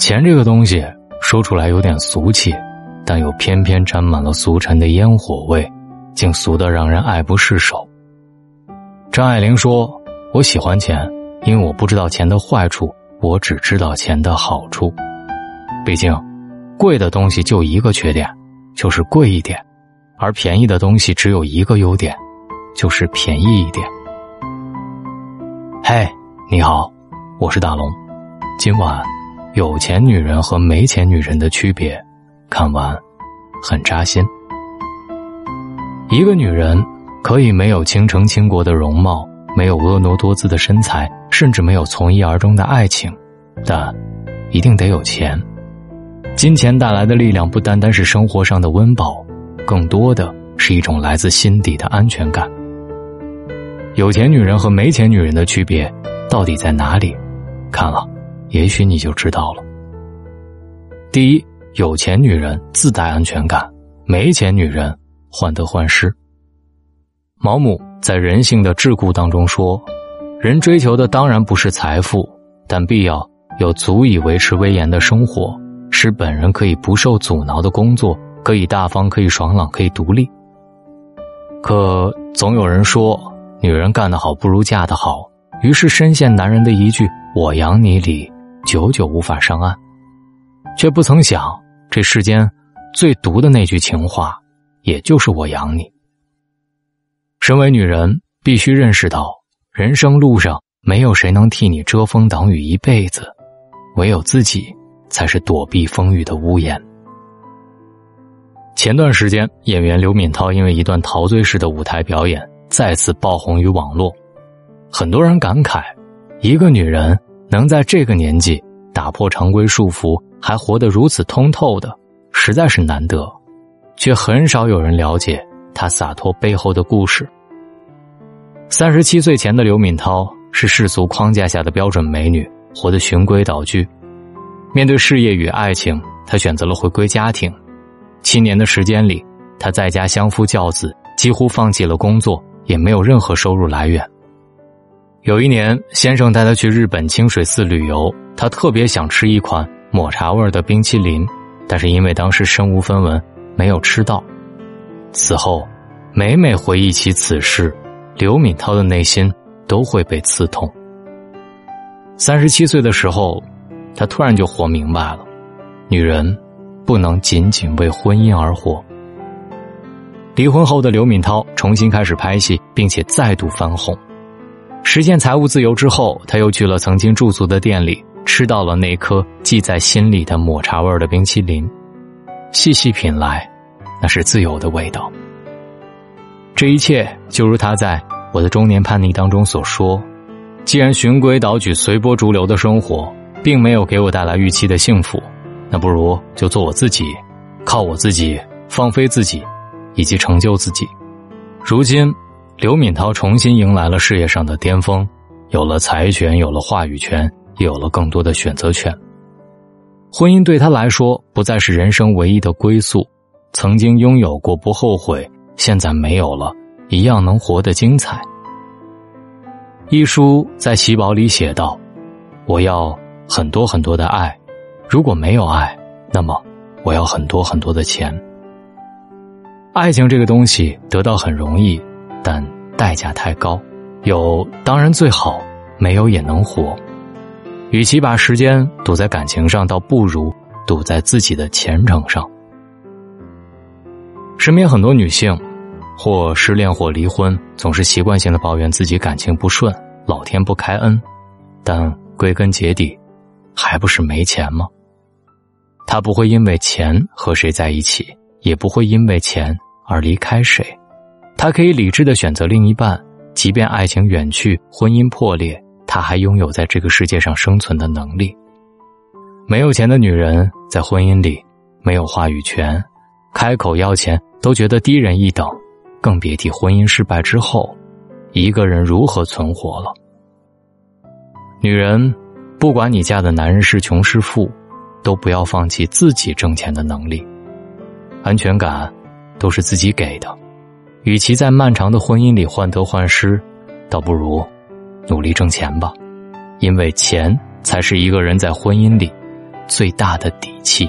钱这个东西说出来有点俗气，但又偏偏沾满了俗尘的烟火味，竟俗得让人爱不释手。张爱玲说：“我喜欢钱，因为我不知道钱的坏处，我只知道钱的好处。毕竟，贵的东西就一个缺点，就是贵一点；而便宜的东西只有一个优点，就是便宜一点。”嘿，你好，我是大龙，今晚。有钱女人和没钱女人的区别，看完很扎心。一个女人可以没有倾城倾国的容貌，没有婀娜多姿的身材，甚至没有从一而终的爱情，但一定得有钱。金钱带来的力量不单单是生活上的温饱，更多的是一种来自心底的安全感。有钱女人和没钱女人的区别到底在哪里？看了。也许你就知道了。第一，有钱女人自带安全感，没钱女人患得患失。毛姆在《人性的桎梏》当中说：“人追求的当然不是财富，但必要有足以维持威严的生活，使本人可以不受阻挠的工作，可以大方，可以爽朗，可以独立。”可总有人说，女人干得好不如嫁得好，于是深陷男人的一句“我养你”里。久久无法上岸，却不曾想，这世间最毒的那句情话，也就是“我养你”。身为女人，必须认识到，人生路上没有谁能替你遮风挡雨一辈子，唯有自己才是躲避风雨的屋檐。前段时间，演员刘敏涛因为一段陶醉式的舞台表演，再次爆红于网络，很多人感慨，一个女人。能在这个年纪打破常规束缚，还活得如此通透的，实在是难得，却很少有人了解他洒脱背后的故事。三十七岁前的刘敏涛是世俗框架下的标准美女，活得循规蹈矩。面对事业与爱情，她选择了回归家庭。七年的时间里，她在家相夫教子，几乎放弃了工作，也没有任何收入来源。有一年，先生带他去日本清水寺旅游，他特别想吃一款抹茶味的冰淇淋，但是因为当时身无分文，没有吃到。此后，每每回忆起此事，刘敏涛的内心都会被刺痛。三十七岁的时候，他突然就活明白了：女人不能仅仅为婚姻而活。离婚后的刘敏涛重新开始拍戏，并且再度翻红。实现财务自由之后，他又去了曾经驻足的店里，吃到了那颗记在心里的抹茶味的冰淇淋。细细品来，那是自由的味道。这一切就如他在我的中年叛逆当中所说：“既然循规蹈矩、随波逐流的生活并没有给我带来预期的幸福，那不如就做我自己，靠我自己，放飞自己，以及成就自己。”如今。刘敏涛重新迎来了事业上的巅峰，有了财权，有了话语权，也有了更多的选择权。婚姻对他来说不再是人生唯一的归宿，曾经拥有过不后悔，现在没有了，一样能活得精彩。一书在喜宝里写道：“我要很多很多的爱，如果没有爱，那么我要很多很多的钱。爱情这个东西得到很容易。”但代价太高，有当然最好，没有也能活。与其把时间赌在感情上，倒不如赌在自己的前程上。身边很多女性，或失恋或离婚，总是习惯性的抱怨自己感情不顺，老天不开恩。但归根结底，还不是没钱吗？她不会因为钱和谁在一起，也不会因为钱而离开谁。他可以理智的选择另一半，即便爱情远去，婚姻破裂，他还拥有在这个世界上生存的能力。没有钱的女人在婚姻里没有话语权，开口要钱都觉得低人一等，更别提婚姻失败之后，一个人如何存活了。女人，不管你嫁的男人是穷是富，都不要放弃自己挣钱的能力，安全感都是自己给的。与其在漫长的婚姻里患得患失，倒不如努力挣钱吧，因为钱才是一个人在婚姻里最大的底气。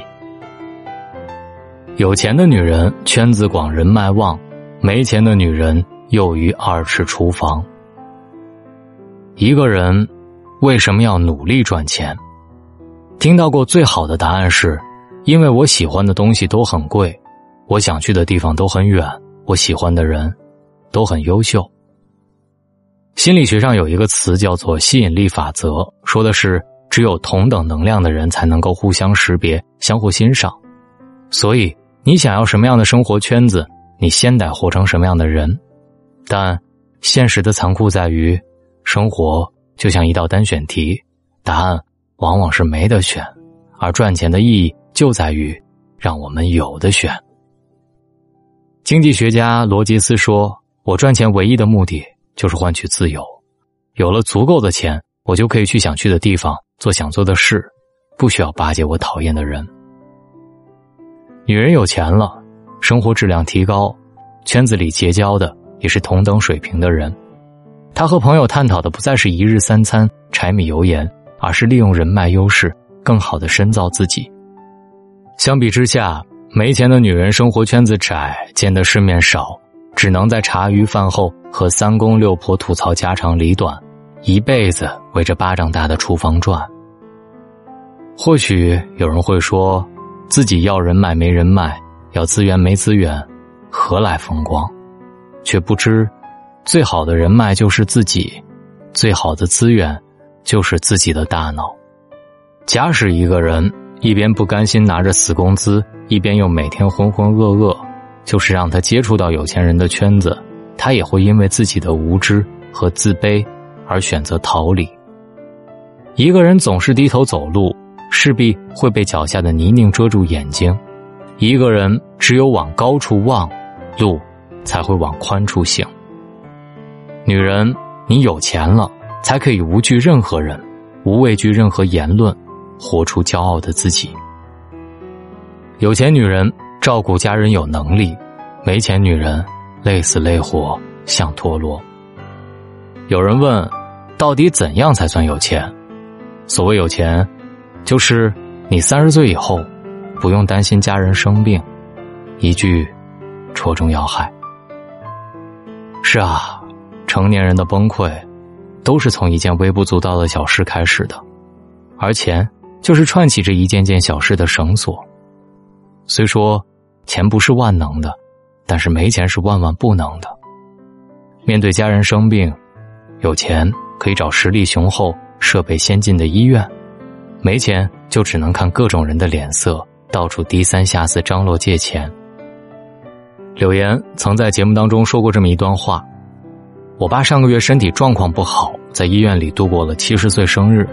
有钱的女人圈子广人脉旺，没钱的女人囿于二尺厨房。一个人为什么要努力赚钱？听到过最好的答案是：因为我喜欢的东西都很贵，我想去的地方都很远，我喜欢的人都很优秀。心理学上有一个词叫做吸引力法则，说的是只有同等能量的人才能够互相识别、相互欣赏。所以，你想要什么样的生活圈子，你先得活成什么样的人。但现实的残酷在于，生活就像一道单选题，答案往往是没得选，而赚钱的意义就在于让我们有的选。经济学家罗杰斯说：“我赚钱唯一的目的。”就是换取自由，有了足够的钱，我就可以去想去的地方，做想做的事，不需要巴结我讨厌的人。女人有钱了，生活质量提高，圈子里结交的也是同等水平的人。她和朋友探讨的不再是一日三餐、柴米油盐，而是利用人脉优势，更好的深造自己。相比之下，没钱的女人生活圈子窄，见的世面少。只能在茶余饭后和三公六婆吐槽家长里短，一辈子围着巴掌大的厨房转。或许有人会说，自己要人脉没人脉，要资源没资源，何来风光？却不知，最好的人脉就是自己，最好的资源就是自己的大脑。假使一个人一边不甘心拿着死工资，一边又每天浑浑噩噩。就是让他接触到有钱人的圈子，他也会因为自己的无知和自卑而选择逃离。一个人总是低头走路，势必会被脚下的泥泞遮住眼睛；一个人只有往高处望，路才会往宽处行。女人，你有钱了，才可以无惧任何人，无畏惧任何言论，活出骄傲的自己。有钱女人。照顾家人有能力，没钱女人累死累活像陀螺。有人问，到底怎样才算有钱？所谓有钱，就是你三十岁以后不用担心家人生病，一句戳中要害。是啊，成年人的崩溃都是从一件微不足道的小事开始的，而钱就是串起这一件件小事的绳索。虽说。钱不是万能的，但是没钱是万万不能的。面对家人生病，有钱可以找实力雄厚、设备先进的医院；没钱就只能看各种人的脸色，到处低三下四张罗借钱。柳岩曾在节目当中说过这么一段话：“我爸上个月身体状况不好，在医院里度过了七十岁生日，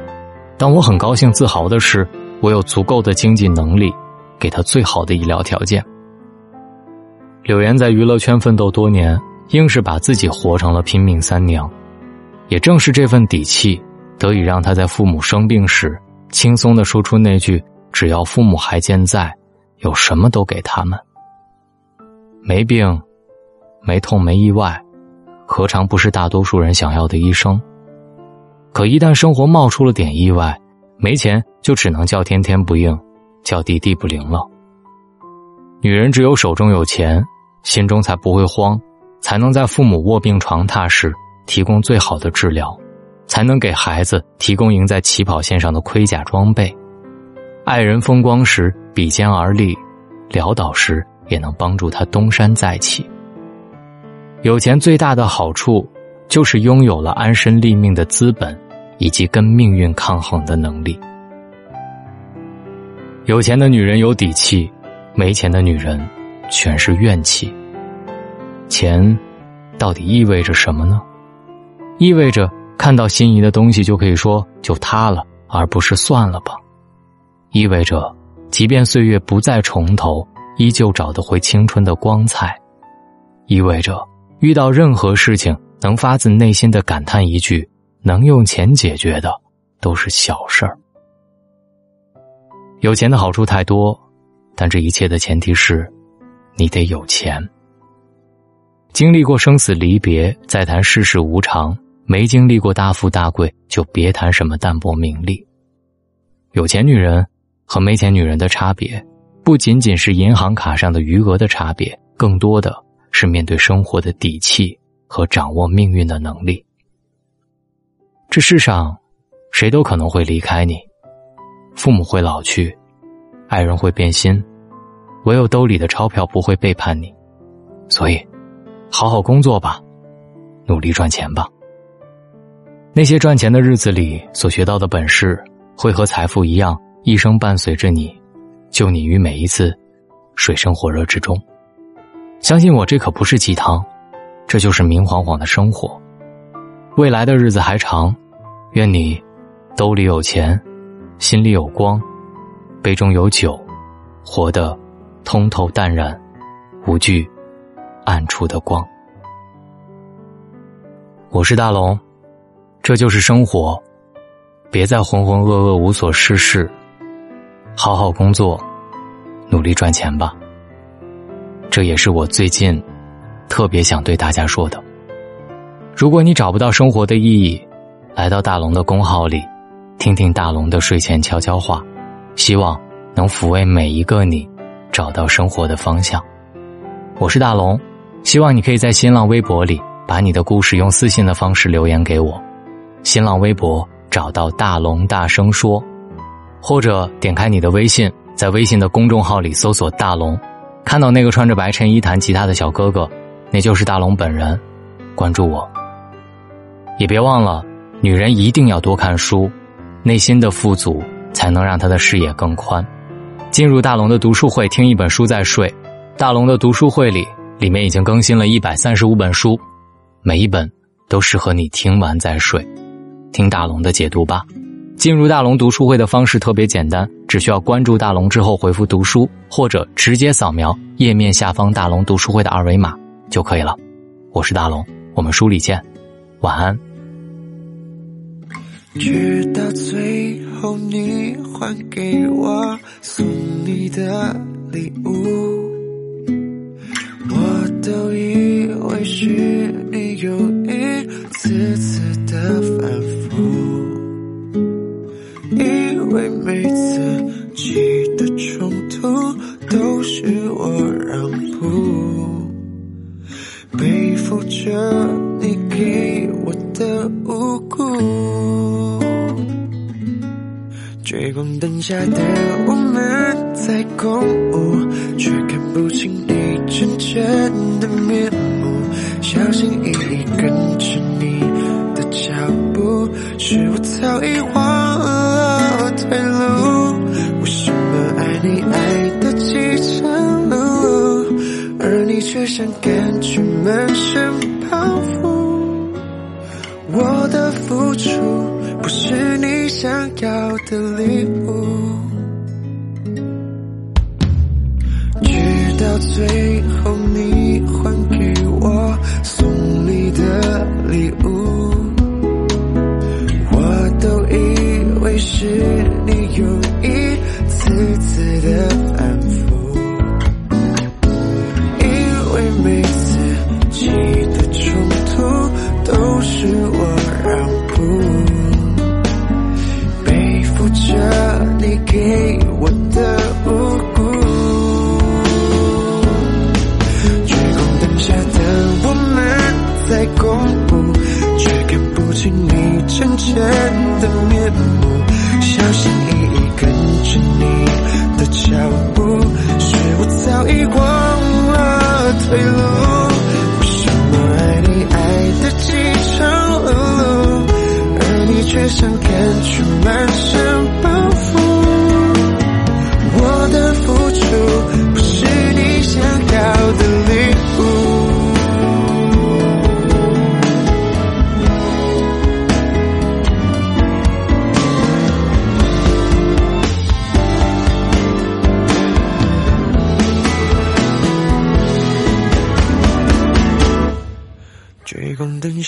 但我很高兴、自豪的是，我有足够的经济能力，给他最好的医疗条件。”柳岩在娱乐圈奋斗多年，硬是把自己活成了拼命三娘。也正是这份底气，得以让她在父母生病时，轻松的说出那句：“只要父母还健在，有什么都给他们。”没病、没痛、没意外，何尝不是大多数人想要的一生？可一旦生活冒出了点意外，没钱就只能叫天天不应，叫地地不灵了。女人只有手中有钱。心中才不会慌，才能在父母卧病床榻时提供最好的治疗，才能给孩子提供赢在起跑线上的盔甲装备。爱人风光时比肩而立，潦倒时也能帮助他东山再起。有钱最大的好处，就是拥有了安身立命的资本，以及跟命运抗衡的能力。有钱的女人有底气，没钱的女人。全是怨气。钱，到底意味着什么呢？意味着看到心仪的东西就可以说就它了，而不是算了吧。意味着，即便岁月不再重头，依旧找得回青春的光彩。意味着，遇到任何事情能发自内心的感叹一句：能用钱解决的，都是小事儿。有钱的好处太多，但这一切的前提是。你得有钱。经历过生死离别，再谈世事无常；没经历过大富大贵，就别谈什么淡泊名利。有钱女人和没钱女人的差别，不仅仅是银行卡上的余额的差别，更多的是面对生活的底气和掌握命运的能力。这世上，谁都可能会离开你，父母会老去，爱人会变心，唯有兜里的钞票不会背叛你。所以，好好工作吧，努力赚钱吧。那些赚钱的日子里所学到的本事，会和财富一样，一生伴随着你，救你于每一次水深火热之中。相信我，这可不是鸡汤，这就是明晃晃的生活。未来的日子还长，愿你兜里有钱，心里有光，杯中有酒，活得通透淡然，无惧暗处的光。我是大龙，这就是生活，别再浑浑噩噩无所事事，好好工作，努力赚钱吧。这也是我最近特别想对大家说的。如果你找不到生活的意义，来到大龙的公号里，听听大龙的睡前悄悄话，希望能抚慰每一个你，找到生活的方向。我是大龙，希望你可以在新浪微博里把你的故事用私信的方式留言给我。新浪微博找到大龙大声说，或者点开你的微信，在微信的公众号里搜索大龙，看到那个穿着白衬衣弹吉他的小哥哥，那就是大龙本人，关注我。也别忘了，女人一定要多看书，内心的富足才能让她的视野更宽。进入大龙的读书会，听一本书再睡。大龙的读书会里，里面已经更新了一百三十五本书，每一本都适合你听完再睡。听大龙的解读吧。进入大龙读书会的方式特别简单，只需要关注大龙之后回复“读书”，或者直接扫描页面下方大龙读书会的二维码就可以了。我是大龙，我们书里见，晚安。直到最后，你还给我送你的礼物，我都以为是真的面目。小心翼翼跟着你的脚步，是我早已忘了退路。为什么爱你爱的饥肠辘辘，而你却想感觉满身包袱？我的付出。不是你想要的礼物，有你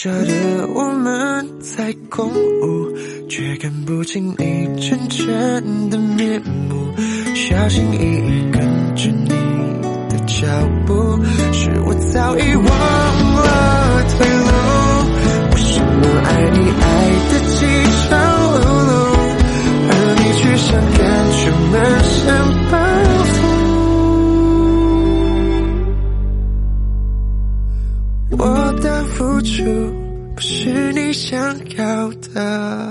下的我们在共舞，却看不清你真正的面目。小心翼翼跟着你的脚步，是我早已忘了退路。为什么爱你爱的饥就不是你想要的。